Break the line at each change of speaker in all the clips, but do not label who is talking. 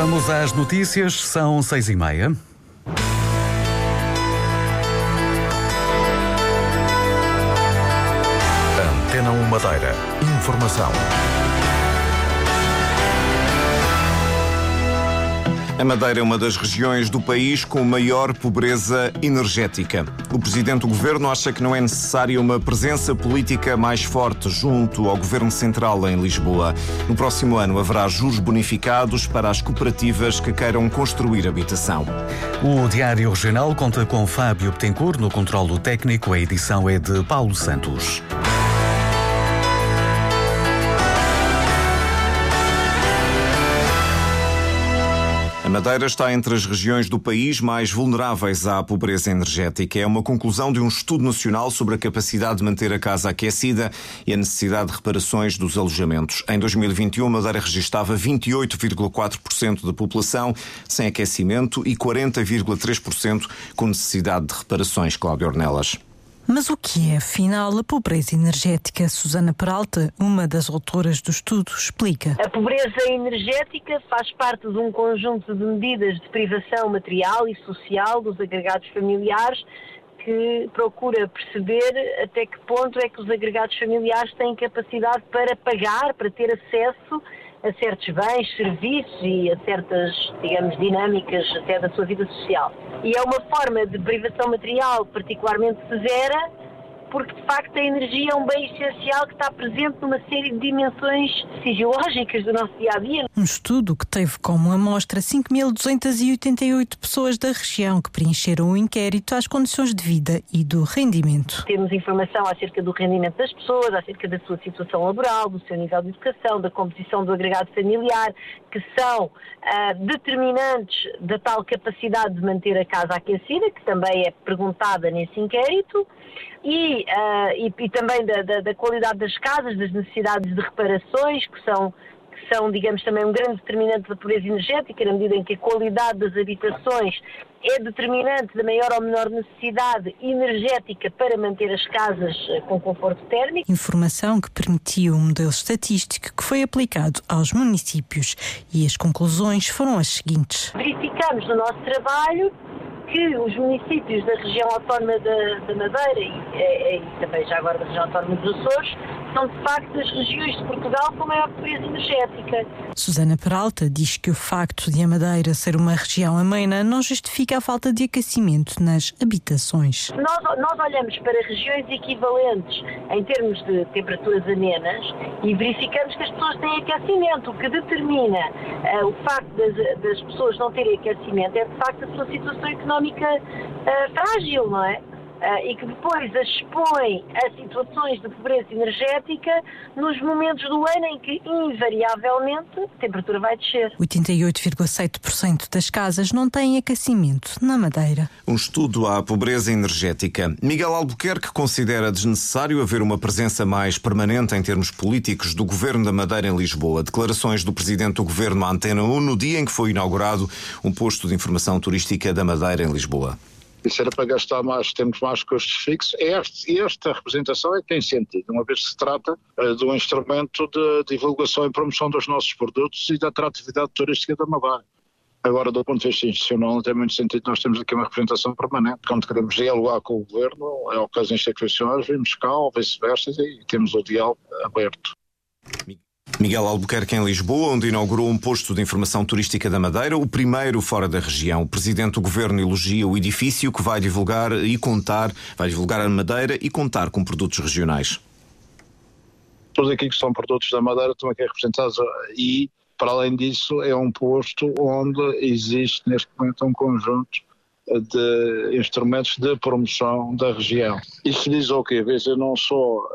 Vamos às notícias, são seis e meia.
Antena 1 Madeira. Informação.
A Madeira é uma das regiões do país com maior pobreza energética. O presidente do governo acha que não é necessária uma presença política mais forte junto ao governo central em Lisboa. No próximo ano haverá juros bonificados para as cooperativas que queiram construir habitação.
O Diário Regional conta com Fábio Betancourt no controlo técnico. A edição é de Paulo Santos.
Madeira está entre as regiões do país mais vulneráveis à pobreza energética. É uma conclusão de um estudo nacional sobre a capacidade de manter a casa aquecida e a necessidade de reparações dos alojamentos. Em 2021, a Madeira registava 28,4% da população sem aquecimento e 40,3% com necessidade de reparações. Cláudio Ornelas.
Mas o que é, afinal, a pobreza energética? Susana Peralta, uma das autoras do estudo, explica.
A pobreza energética faz parte de um conjunto de medidas de privação material e social dos agregados familiares que procura perceber até que ponto é que os agregados familiares têm capacidade para pagar, para ter acesso a certos bens, serviços e a certas, digamos, dinâmicas até da sua vida social. E é uma forma de privação material particularmente severa porque de facto a energia é um bem essencial que está presente numa série de dimensões fisiológicas do nosso dia a dia.
Um estudo que teve como amostra 5.288 pessoas da região que preencheram o inquérito às condições de vida e do rendimento.
Temos informação acerca do rendimento das pessoas, acerca da sua situação laboral, do seu nível de educação, da composição do agregado familiar, que são ah, determinantes da tal capacidade de manter a casa aquecida, que também é perguntada nesse inquérito e, uh, e, e, também da, da, da, qualidade das casas, das necessidades de reparações, que são, que são, digamos, também um grande determinante da pobreza energética, na medida em que a qualidade das habitações é determinante da maior ou menor necessidade energética para manter as casas ah, com conforto térmico.
Informação que permitiu um modelo estatístico que foi aplicado aos municípios e as conclusões foram as seguintes.
Verificamos no nosso trabalho que os municípios da região autónoma da, Madeira e, e, e, também já agora da região autónoma dos Açores são de facto as regiões de Portugal com maior pobreza energética.
Susana Peralta diz que o facto de a Madeira ser uma região amena não justifica a falta de aquecimento nas habitações.
Nós, nós olhamos para regiões equivalentes em termos de temperaturas amenas e verificamos que as pessoas têm aquecimento. O que determina uh, o facto das, das, pessoas não terem aquecimento é de facto a sua situação económica uh, frágil, não é? Uh, e que depois as expõe a situações de pobreza energética nos momentos do ano em que, invariavelmente, a temperatura vai descer.
88,7% das casas não têm aquecimento na Madeira.
Um estudo à pobreza energética. Miguel Albuquerque considera desnecessário haver uma presença mais permanente em termos políticos do governo da Madeira em Lisboa. Declarações do presidente do governo à Antena 1 no dia em que foi inaugurado um posto de informação turística da Madeira em Lisboa.
Isso era para gastar mais, temos mais custos fixos. Este, esta representação é que tem sentido, uma vez que se trata uh, de um instrumento de divulgação e promoção dos nossos produtos e da atratividade turística da Madeira. Agora, do ponto de vista institucional, não tem muito sentido nós temos aqui uma representação permanente. Quando queremos dialogar com o governo, é o caso das instituições, vimos cá ou vice-versa e temos o diálogo aberto.
Miguel Albuquerque em Lisboa, onde inaugurou um posto de informação turística da Madeira, o primeiro fora da região. O presidente do governo elogia o edifício que vai divulgar e contar, vai divulgar a Madeira e contar com produtos regionais.
Todos aqui que são produtos da Madeira estão aqui representados e, para além disso, é um posto onde existe neste momento um conjunto de instrumentos de promoção da região. Isso diz o quê? Eu não sou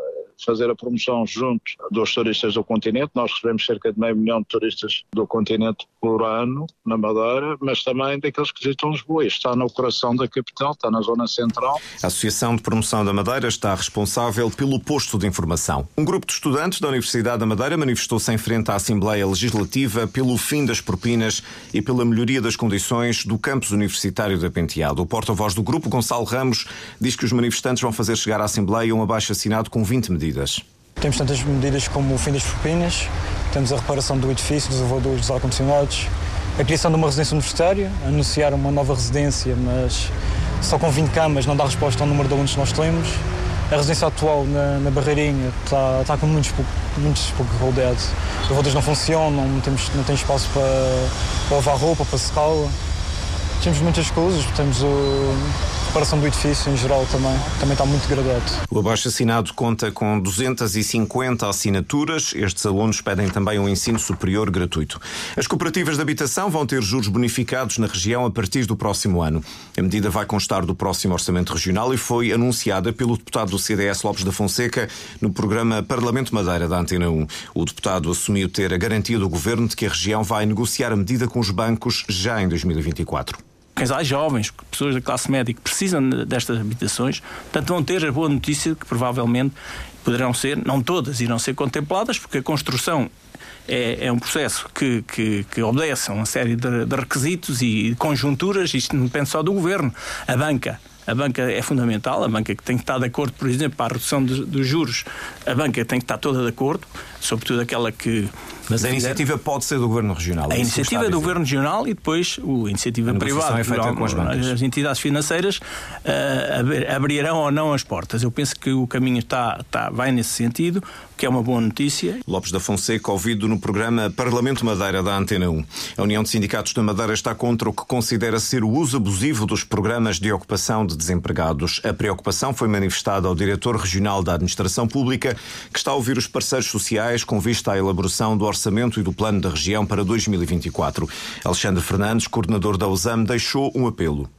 fazer a promoção junto dos turistas do continente. Nós recebemos cerca de meio milhão de turistas do continente por ano na Madeira, mas também daqueles que visitam Lisboa. está no coração da capital, está na zona central.
A Associação de Promoção da Madeira está responsável pelo posto de informação. Um grupo de estudantes da Universidade da Madeira manifestou-se em frente à Assembleia Legislativa pelo fim das propinas e pela melhoria das condições do campus universitário da Penteado. O porta-voz do grupo, Gonçalo Ramos, diz que os manifestantes vão fazer chegar à Assembleia um abaixo assinado com 20 medidas medidas?
Temos tantas medidas como o fim das propinas, temos a reparação do edifício, dos dos ar-condicionados, a criação de uma residência universitária, anunciar uma nova residência, mas só com 20 camas não dá resposta ao número de alunos que nós temos. A residência atual na, na Barreirinha está, com muitos, muitos pouco rodeado. As rodas não funcionam, não, temos, não tem espaço para, para lavar roupa, para secá-la. Temos muitas coisas, temos o, reparação do edifício em geral também, também está muito degradado.
O abaixo-assinado conta com 250 assinaturas. Estes alunos pedem também um ensino superior gratuito. As cooperativas de habitação vão ter juros bonificados na região a partir do próximo ano. A medida vai constar do próximo Orçamento Regional e foi anunciada pelo deputado do CDS Lopes da Fonseca no programa Parlamento Madeira da Antena 1. O deputado assumiu ter a garantia do governo de que a região vai negociar a medida com os bancos já em 2024
casais jovens, pessoas da classe média que precisam destas habitações, portanto vão ter a boa notícia que provavelmente poderão ser, não todas irão ser contempladas, porque a construção é, é um processo que, que, que, obedece a uma série de, de requisitos e conjunturas, isto não depende só do governo. A banca a banca é fundamental, a banca que tem que estar de acordo, por exemplo, para a redução dos juros, a banca tem que estar toda de acordo, sobretudo aquela que.
Mas a iniciativa pode ser do Governo Regional.
A iniciativa é do Governo Regional e depois a iniciativa a privada.
É feita com as, bancas.
as entidades financeiras uh, abrirão ou não as portas. Eu penso que o caminho está, está, vai nesse sentido, que é uma boa notícia.
Lopes da Fonseca, ouvido no programa Parlamento Madeira da Antena 1. A União de Sindicatos da Madeira está contra o que considera ser o uso abusivo dos programas de ocupação de desempregados. A preocupação foi manifestada ao diretor regional da Administração Pública, que está a ouvir os parceiros sociais com vista à elaboração do orçamento e do plano da região para 2024. Alexandre Fernandes, coordenador da USAM, deixou um apelo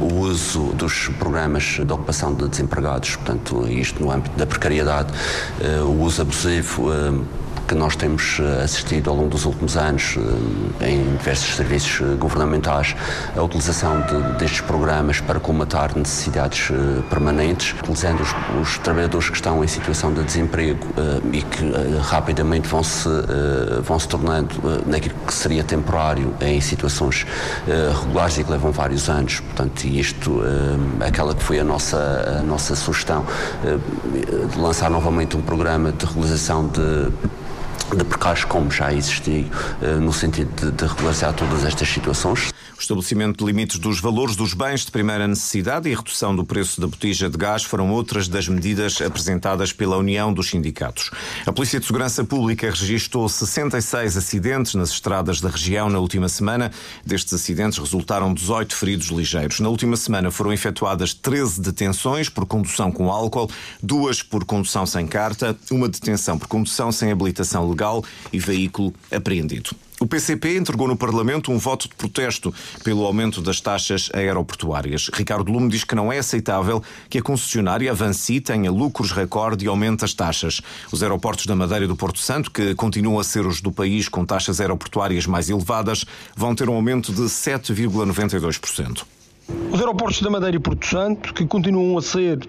o uso dos programas de ocupação de desempregados, portanto, isto no âmbito da precariedade, eh, o uso abusivo eh, que nós temos eh, assistido ao longo dos últimos anos eh, em diversos serviços eh, governamentais, a utilização de, destes programas para comatar necessidades permanentes, utilizando os, os, trabalhadores que estão em situação de desemprego e que rapidamente vão se, vão se tornando naquilo que seria temporário em situações regulares e que levam vários anos. Portanto, isto, aquela que foi a nossa, a nossa sugestão, de lançar novamente um programa de realização de de precários como já existiu eh, no sentido de regularizar todas estas situações.
O estabelecimento de limites dos valores dos bens de primeira necessidade e a redução do preço da botija de gás foram outras das medidas apresentadas pela União dos Sindicatos. A Polícia de Segurança Pública registrou 66 acidentes nas estradas da região na última semana. Destes acidentes resultaram 18 feridos ligeiros. Na última semana foram efetuadas 13 detenções por condução com álcool, duas por condução sem carta, uma detenção por condução sem habilitação legal e veículo apreendido. O PCP entregou no Parlamento um voto de protesto pelo aumento das taxas aeroportuárias. Ricardo Lume diz que não é aceitável que a concessionária Avanci tenha lucros recorde e aumente as taxas. Os aeroportos da Madeira e do Porto Santo, que continuam a ser os do país com taxas aeroportuárias mais elevadas, vão ter um aumento de 7,92%.
Os aeroportos da Madeira e Porto Santo, que continuam a ser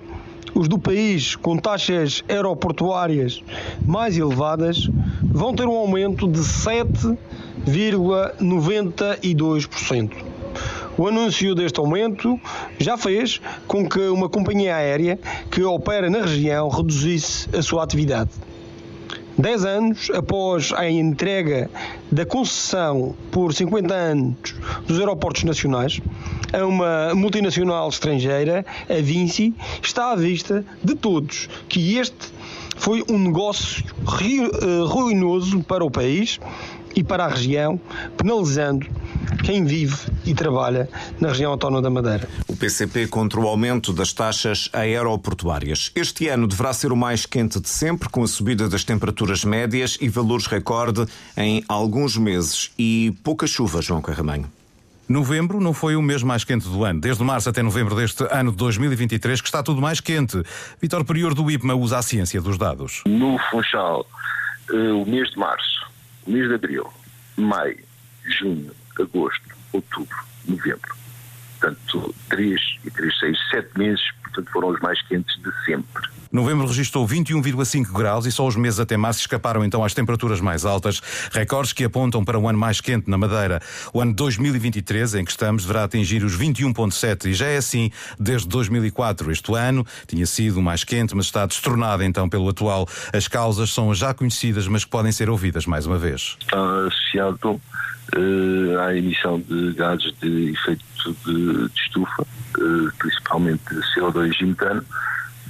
os do país com taxas aeroportuárias mais elevadas, vão ter um aumento de 7 0,92%. O anúncio deste aumento já fez com que uma companhia aérea que opera na região reduzisse a sua atividade. Dez anos após a entrega da concessão por 50 anos dos aeroportos nacionais a uma multinacional estrangeira, a Vinci, está à vista de todos que este foi um negócio eh, ruinoso para o país e para a região, penalizando quem vive e trabalha na região autónoma da Madeira.
O PCP contra o aumento das taxas aeroportuárias. Este ano deverá ser o mais quente de sempre, com a subida das temperaturas médias e valores recorde em alguns meses e pouca chuva, João Carramanho.
Novembro não foi o mês mais quente do ano. Desde março até novembro deste ano de 2023 que está tudo mais quente. Vitor Prior do IPMA usa a ciência dos dados.
No Funchal, eh, o mês de março mês de abril, maio, junho, agosto, outubro, novembro. Portanto, 3 e 3, 6, 7 meses, portanto, foram os mais quentes de sempre.
Novembro registrou 21,5 graus e só os meses até março escaparam então às temperaturas mais altas, recordes que apontam para um ano mais quente na Madeira. O ano 2023, em que estamos, deverá atingir os 21,7 e já é assim desde 2004. Este ano tinha sido mais quente, mas está destronado então pelo atual. As causas são já conhecidas, mas que podem ser ouvidas mais uma vez.
Está associado uh, à emissão de gases de efeito de, de estufa, uh, principalmente CO2 e metano,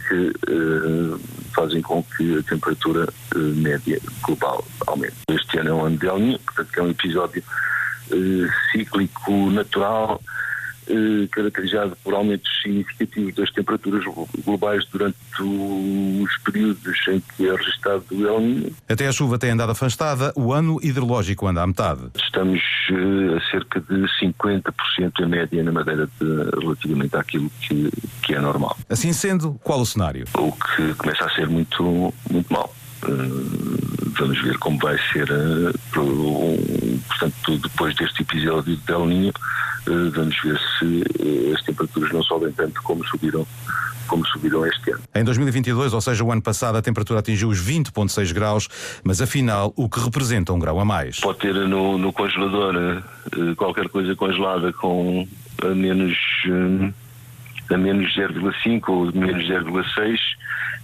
que uh, fazem com que a temperatura média global aumente. Este ano é um ano de El Niño, portanto é um episódio cíclico natural eh, caracterizado por aumentos significativos das temperaturas globais durante os períodos em que é registado o El Niño.
Até a chuva tem andado afastada, o ano hidrológico anda à metade.
Estamos uh, a cerca de 50% em média na Madeira de, relativamente àquilo que, que é normal.
Assim sendo, qual o cenário?
O que começa a ser muito, muito mal. Uh, vamos ver como vai ser, uh, portanto, depois deste episódio de El Niño, eh, vamos ver se eh, as temperaturas não sobem tanto como subiram como subiram este ano.
Em 2022, ou seja, o ano passado, a temperatura atingiu os 20,6 graus, mas afinal, o que representa um grau a mais?
Pode ter no, no congelador eh, qualquer coisa congelada com a menos, a menos 0,5 ou menos 0,6.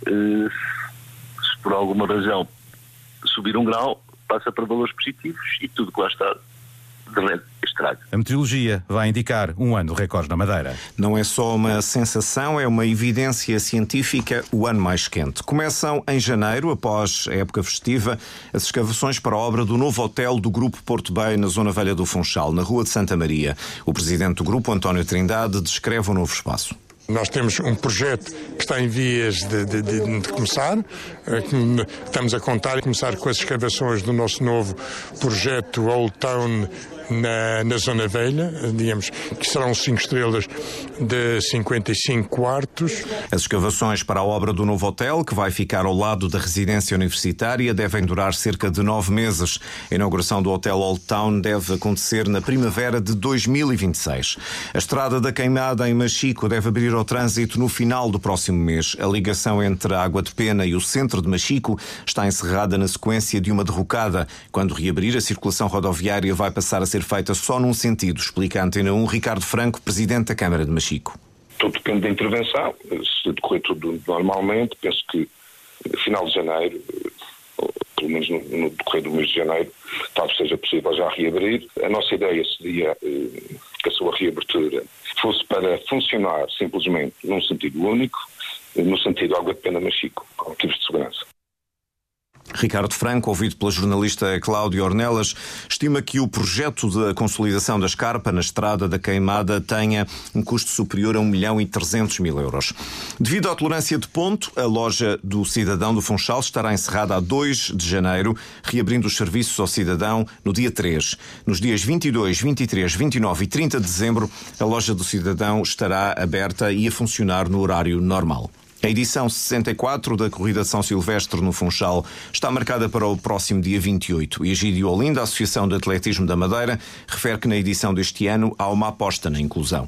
Se por alguma razão subir um grau, passa para valores positivos e tudo que lá está estrago.
A meteorologia vai indicar um ano recorde na Madeira.
Não é só uma sensação, é uma evidência científica o ano mais quente. Começam em janeiro, após a época festiva, as escavações para a obra do novo hotel do Grupo Porto Bay na Zona Velha do Funchal, na Rua de Santa Maria. O presidente do grupo, António Trindade, descreve o novo espaço.
Nós temos um projeto que está em vias de, de, de, de, começar. Eh, estamos a contar e começar com as escavações do nosso novo projeto Old Town na, na Zona Velha, digamos, que serão cinco estrelas de 55 quartos.
As escavações para a obra do novo hotel, que vai ficar ao lado da residência universitária, devem durar cerca de nove meses. A inauguração do Hotel Old Town deve acontecer na primavera de 2026. A Estrada da Queimada em Machico deve abrir ao trânsito no final do próximo mês. A ligação entre a Água de Pena e o centro de Machico está encerrada na sequência de uma derrocada. Quando reabrir, a circulação rodoviária vai passar a ser feita só num sentido, explica a Antena 1 Ricardo Franco, presidente da Câmara de Machico.
Tudo depende da intervenção. Se decorrer tudo normalmente, penso que final de janeiro, pelo menos no, decorrer do mês de janeiro, talvez seja possível já reabrir. A nossa ideia seria eh, que a sua reabertura fosse para funcionar simplesmente num sentido único, no sentido água de pena Machico, com motivos de segurança.
Ricardo Franco, ouvido pela jornalista Cláudia Ornelas, estima que o projeto de consolidação da escarpa na estrada da Queimada tenha um custo superior a 1 milhão e 300 mil euros. Devido à tolerância de ponto, a loja do Cidadão do Funchal estará encerrada a 2 de janeiro, reabrindo os serviços ao cidadão no dia 3. Nos dias 22, 23, 29 e 30 de dezembro, a loja do Cidadão estará aberta e a funcionar no horário normal. A edição 64 da Corrida de São Silvestre no Funchal está marcada para o próximo dia 28 e Egídio Olinda, a Associação de Atletismo da Madeira, refere que na edição deste ano há uma aposta na inclusão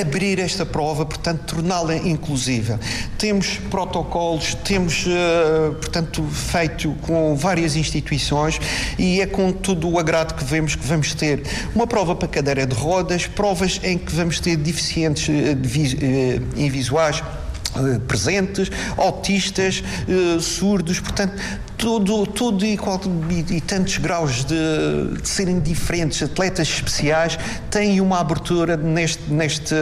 abrir esta prova, portanto, torná-la inclusiva. Temos protocolos, temos, uh, portanto, feito com várias instituições e é com todo o agrado que vemos que vamos ter uma prova para cadeira de rodas, provas em que vamos ter deficientes uh, uh, invisuais presentes, autistas, uh, surdos, portanto, tudo, tudo e, e, e tantos graus de, de, serem diferentes, atletas especiais, têm uma abertura neste, neste,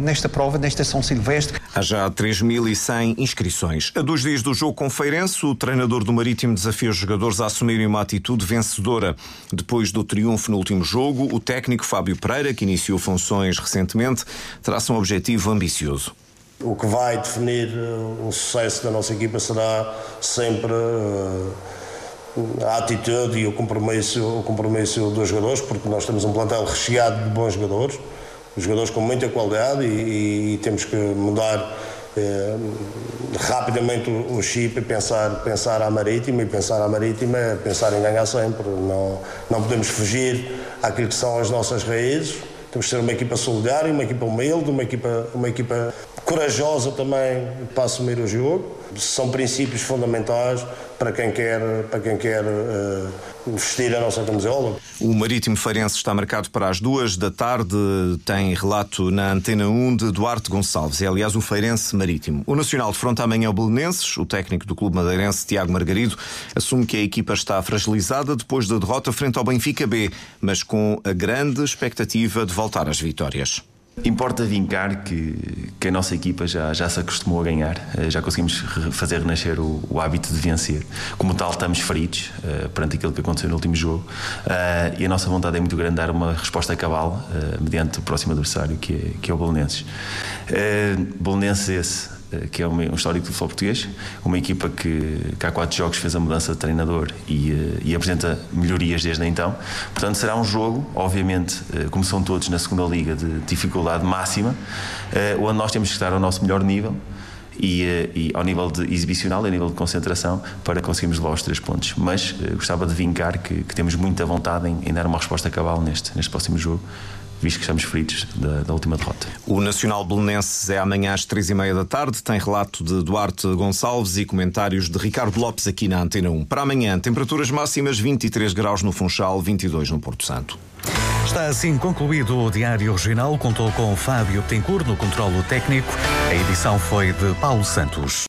nesta prova, nesta São Silvestre.
Há já 3.100 inscrições. A dois dias do jogo com Feirense, o treinador do Marítimo desafia os jogadores a assumirem uma atitude vencedora. Depois do triunfo no último jogo, o técnico Fábio Pereira, que iniciou funções recentemente, traça um objetivo ambicioso.
O que vai definir eh, o sucesso da nossa equipa será sempre eh, a atitude e o compromisso, o compromisso dos jogadores, porque nós temos um plantel recheado de bons jogadores, jogadores com muita qualidade e, e temos que mudar eh, rapidamente o, o chip e pensar, pensar à marítima e pensar à marítima é pensar em ganhar sempre. Não, não podemos fugir àquilo que são as nossas raízes Temos de ser uma equipa solidária, uma equipa humilde, uma equipa, uma equipa corajosa também para assumir o jogo. São princípios fundamentais para quem quer, para quem quer uh, vestir a nossa camisola.
O Marítimo Feirense está marcado para as duas da tarde. Tem relato na Antena 1 de Duarte Gonçalves. É, aliás, o Feirense Marítimo. O Nacional defronta amanhã o Belenenses. O técnico do Clube Madeirense, Tiago Margarido, assume que a equipa está fragilizada depois da derrota frente ao Benfica B, mas com a grande expectativa de voltar às vitórias.
Importa vincar que, que a nossa equipa já, já se acostumou a ganhar, eh, já conseguimos fazer renascer o, o hábito de vencer. Como tal, estamos feridos uh, perante aquilo que aconteceu no último jogo uh, e a nossa vontade é muito grande dar uma resposta cabal uh, mediante o próximo adversário, que é, que é o Belenenses. Uh, Belenenses esse que é um histórico do futebol português, uma equipa que, que há quatro jogos fez a mudança de treinador e, eh, e, apresenta melhorias desde então. Portanto, será um jogo, obviamente, eh, como são todos na segunda liga, de dificuldade máxima, onde nós temos que estar ao nosso melhor nível. E, e, ao nível de exibicional, a nível de concentração, para conseguirmos levar os três pontos. Mas gostava de vincar que, que temos muita vontade em, em, dar uma resposta cabal neste, neste próximo jogo visto que estamos feridos da, da última derrota.
O Nacional Belenenses é amanhã às três e meia da tarde. Tem relato de Duarte Gonçalves e comentários de Ricardo Lopes aqui na Antena 1. Para amanhã, temperaturas máximas 23 graus no Funchal, 22 no Porto Santo.
Está assim concluído o Diário Regional. Contou com Fábio Tencourt no controlo técnico. A edição foi de Paulo Santos.